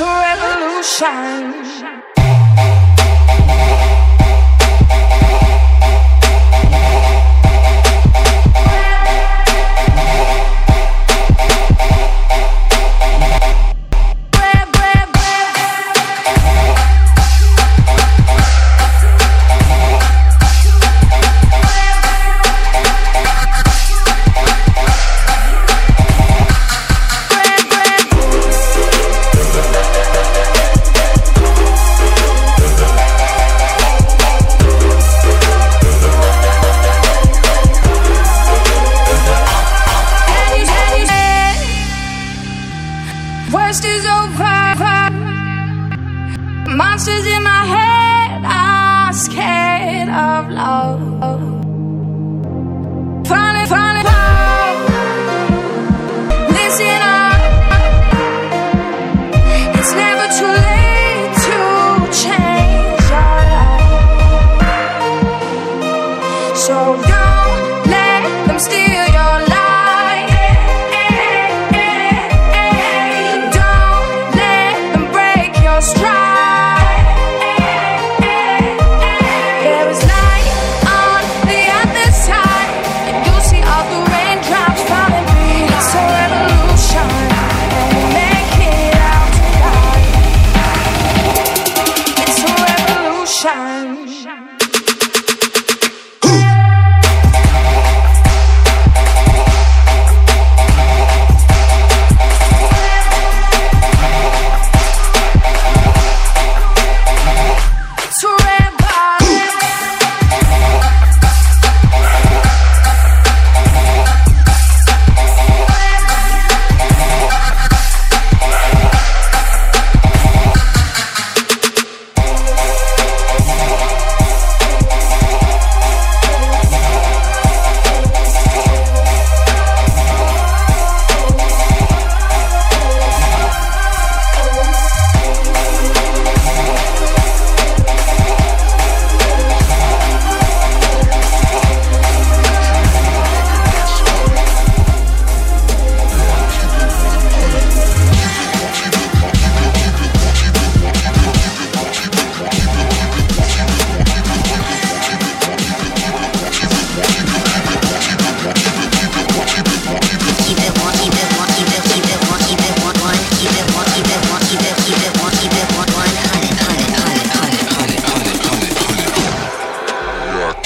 revolution.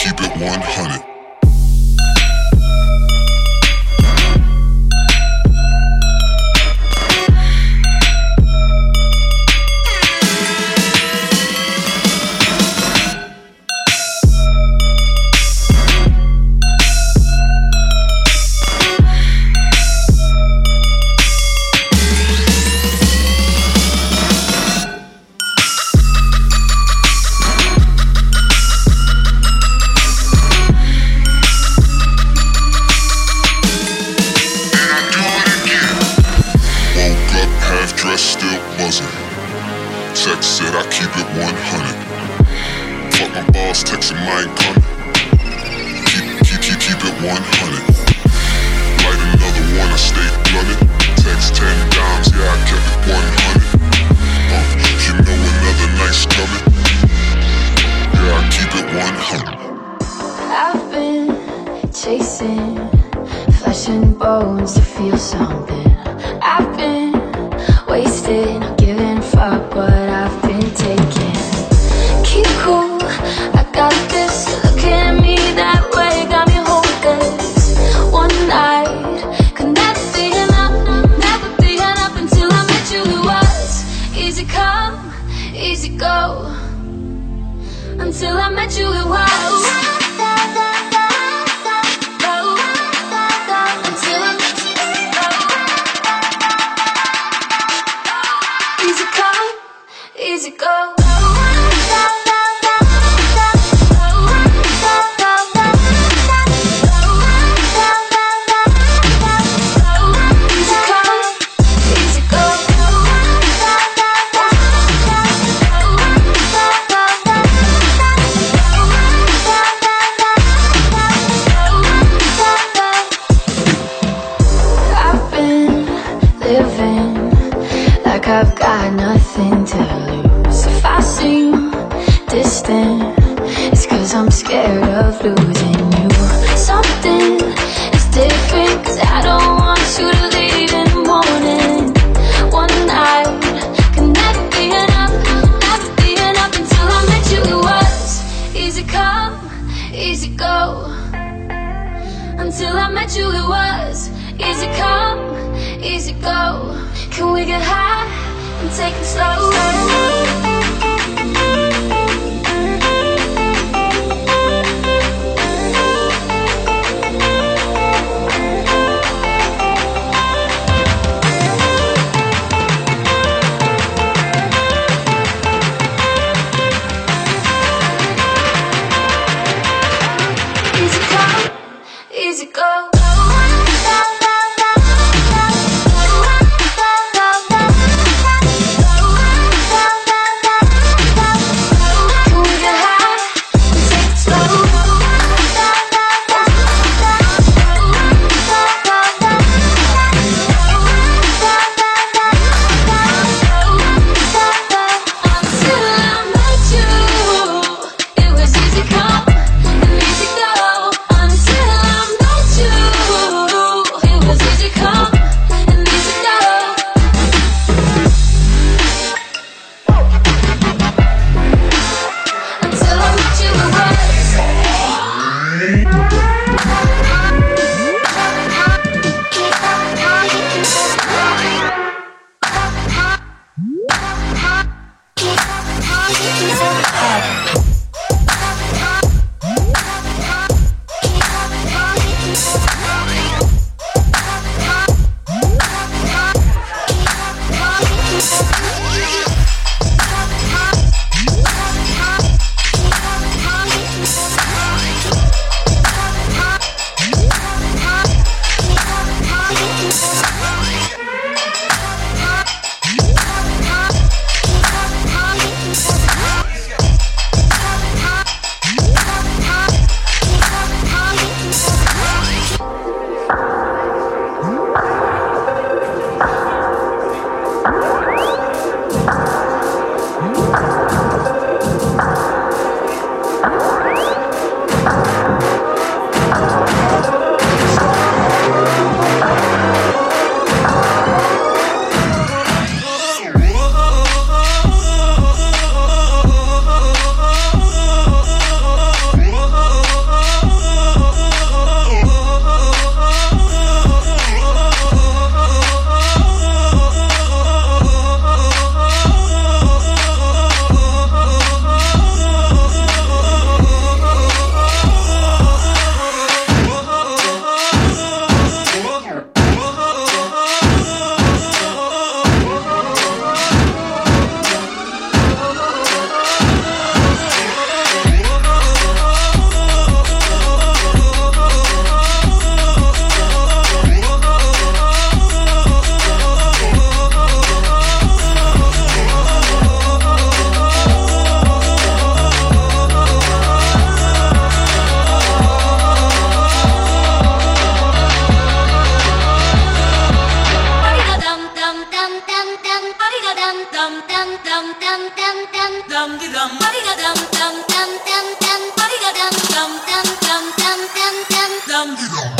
keep it 100. Until I met you, it was. dum dum dum dum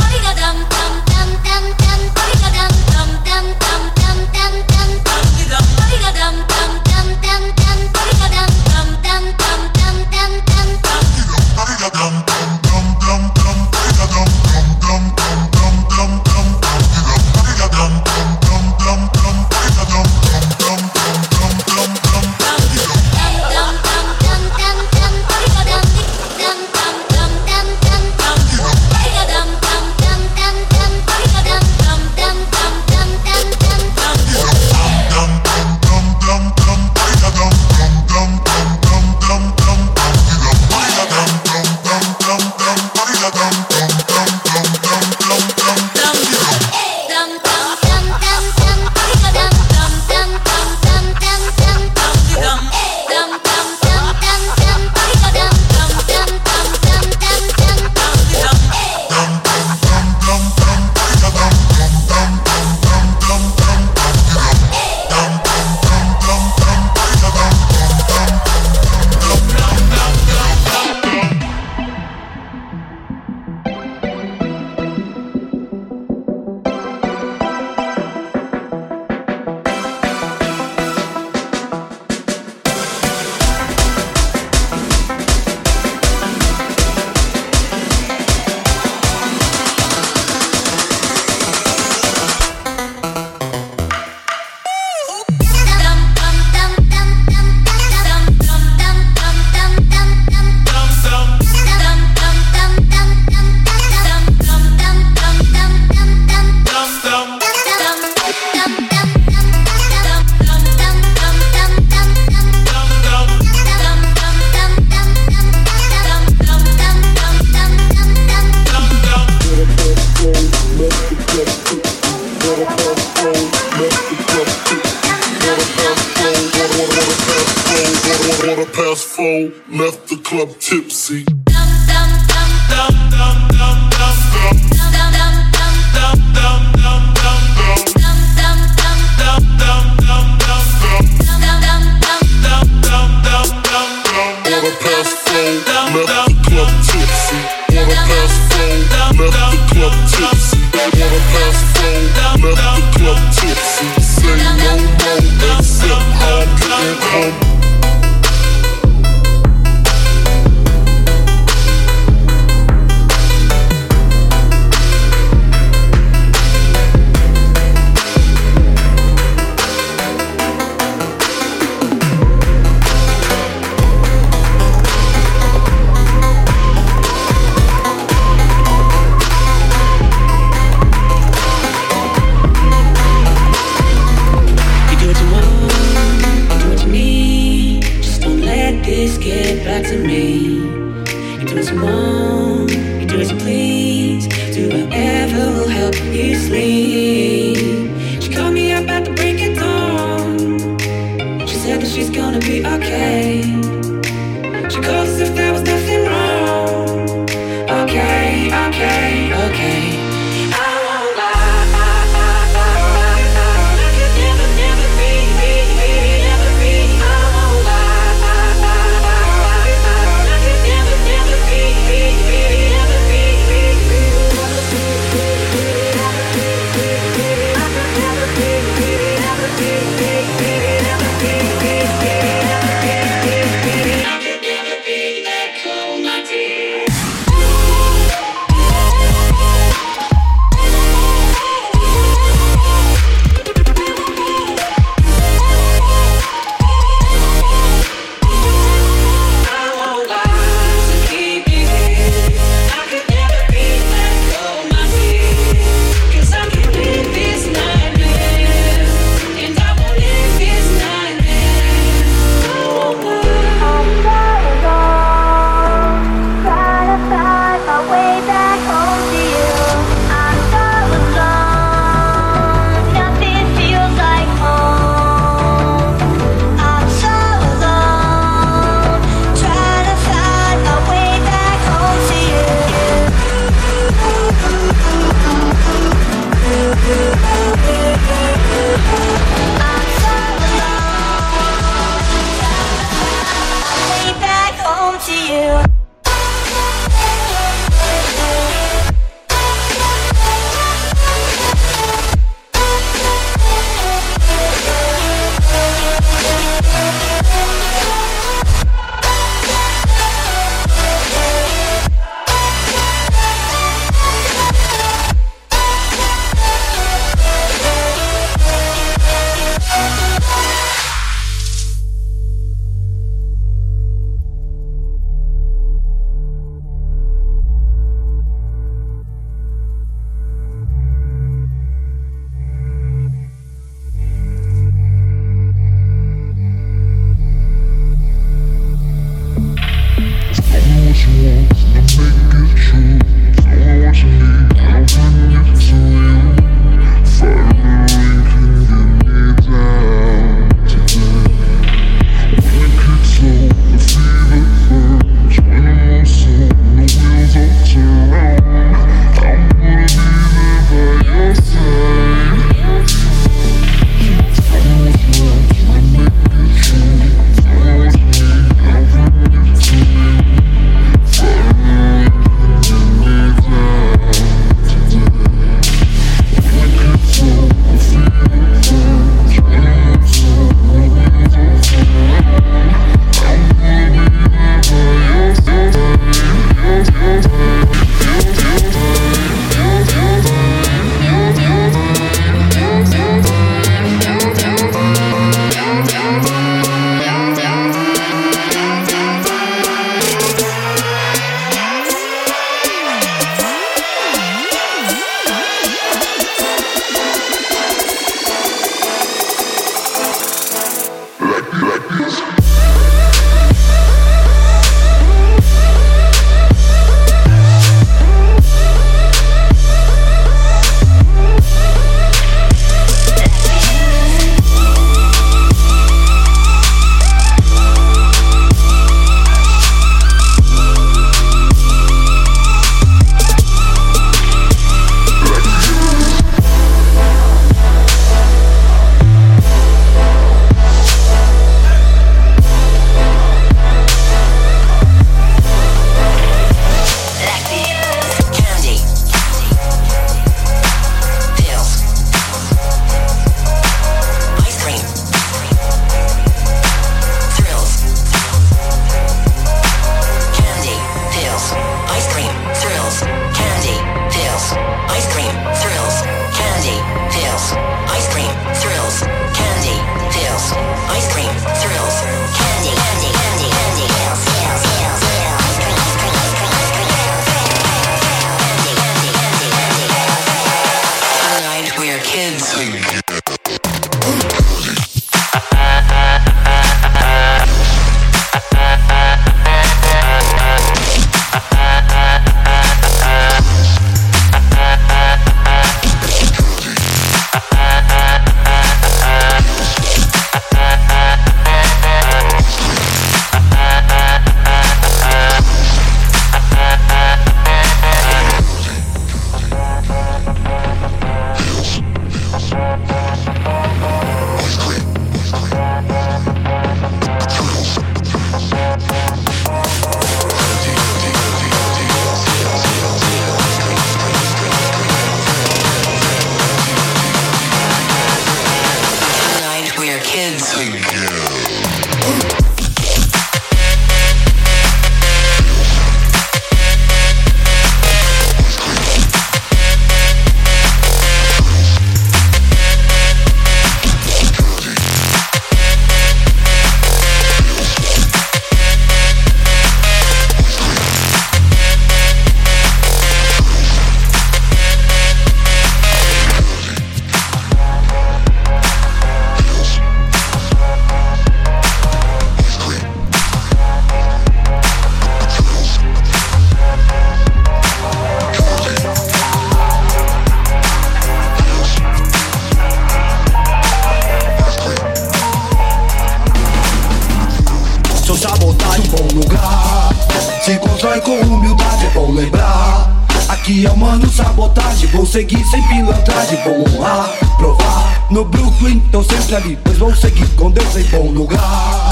pilantragem, vou honrar, provar. No Brooklyn, tô sempre ali, pois vou seguir com Deus em bom lugar.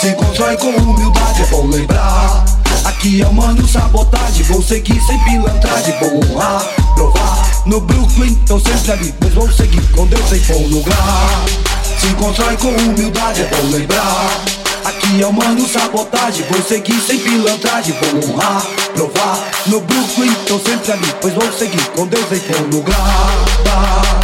Se constrói com humildade, é bom lembrar. Aqui é o mano sabotagem, vou seguir sem pilantragem, vou honrar, provar. No Brooklyn, tô sempre ali, pois vou seguir com Deus em bom lugar. Se constrói com humildade, é bom lembrar. Aqui é o mano sabotagem, vou seguir sem pilantragem, vou honrar, provar. No Brooklyn, tô sempre ali, pois vou seguir com Deus em bom lugar. Bah,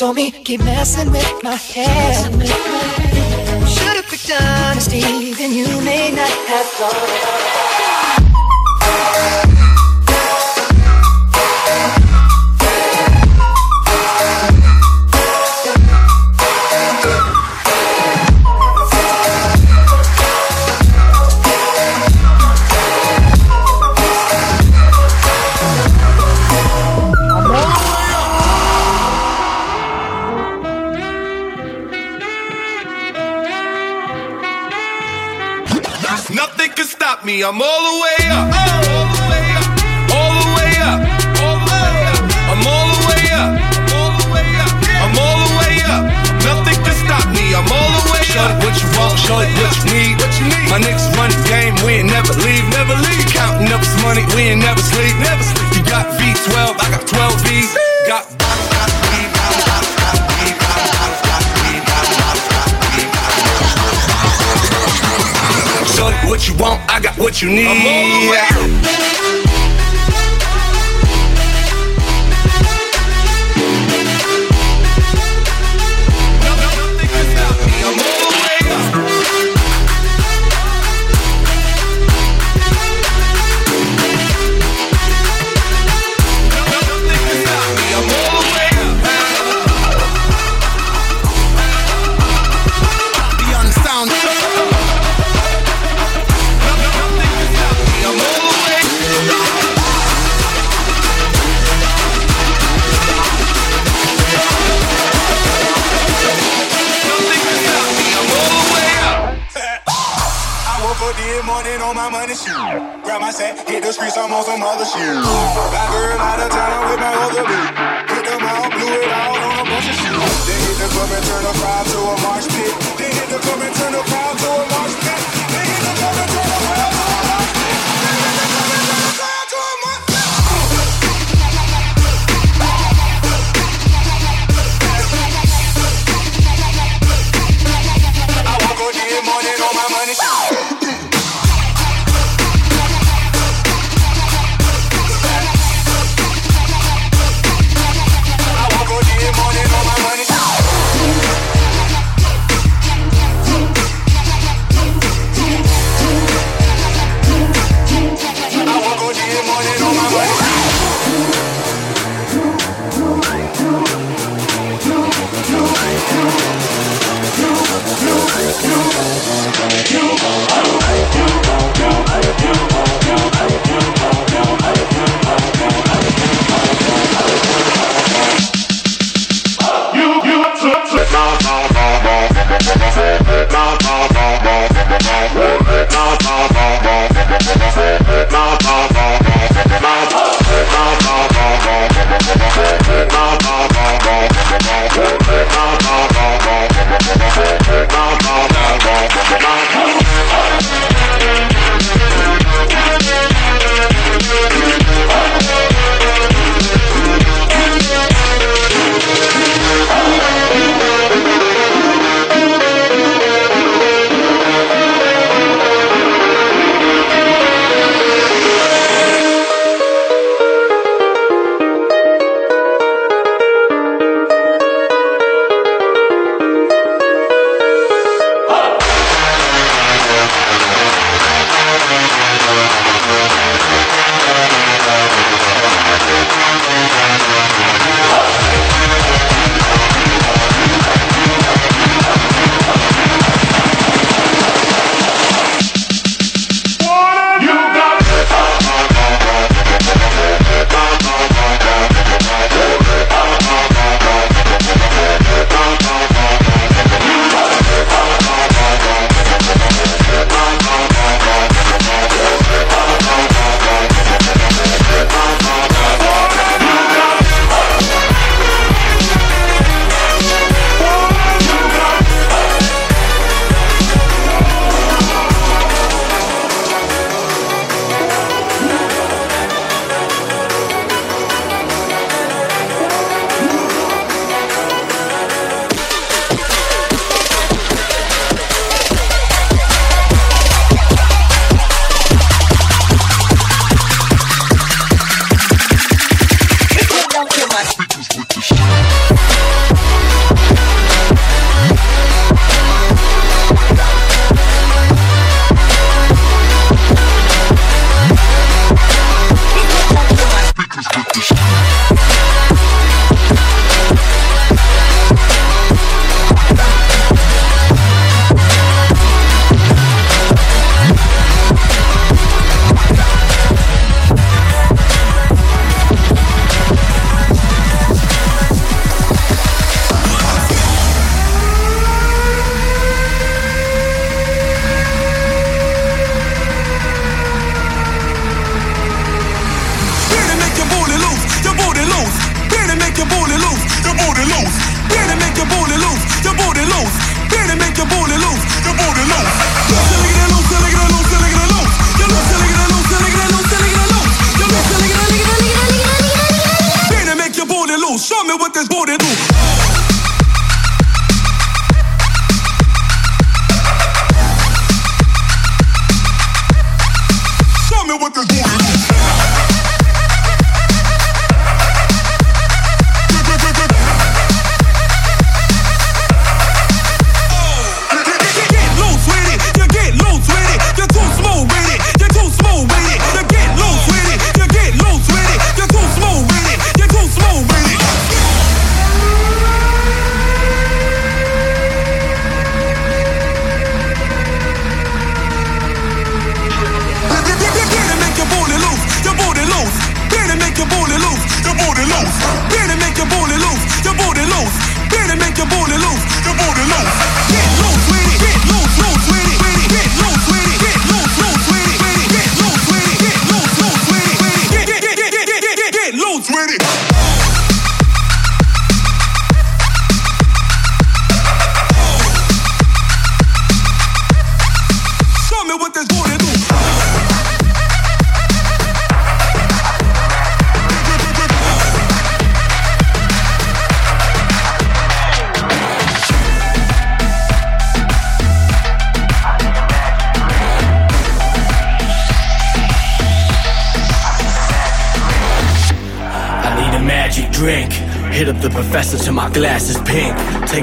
told me keep messing with my head. It what you need. What you need. My niggas run the game, we ain't never leave, never leave. Counting up this money, we ain't never sleep, never sleep. You got V12, I got 12 V's. Got bottles, got weed, bottles, bottles, got weed, bottles, bottles, got weed, bottles, bottles, got weed, bottles. Show it what you want, I got what you need. I'm all the shoe. Grab my sack, hit the streets, I'm on some other shit. Got girl out of town I'm with my other boo. Hit them out, blew it out on a bunch of shit. Then hit the club and turn the crowd to a mosh pit. Then hit the club and turn the crowd to a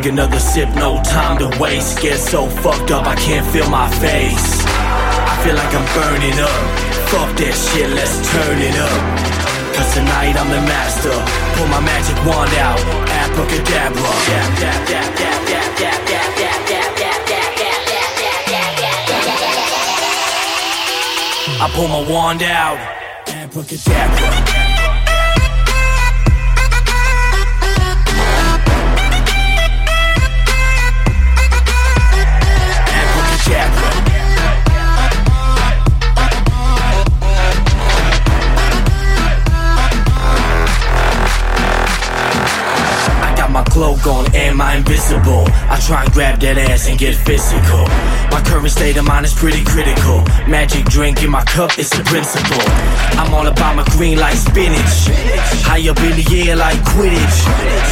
another sip, no time to waste. Get so fucked up, I can't feel my face. I feel like I'm burning up. Fuck that shit, let's turn it up. Cause tonight I'm the master. Pull my magic wand out, abracadabra. I pull my wand out, abracadabra. Am I invisible? I try and grab that ass and get physical. My current state of mind is pretty critical. Magic drink in my cup is a principle. I'm all about my green like spinach. High up in the air like Quidditch.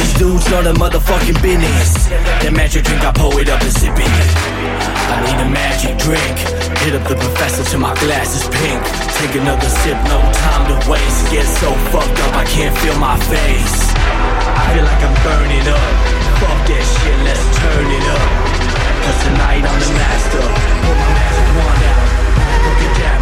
These dudes know the motherfucking business. That magic drink, I pour it up and sip it. I need a magic drink. Hit up the professor till my glass is pink. Take another sip, no time to waste. Get so fucked up, I can't feel my face. I feel like I'm burning up. Fuck that shit, let's turn it up. Cause tonight I'm the master. Pull my magic wand out. Look at that,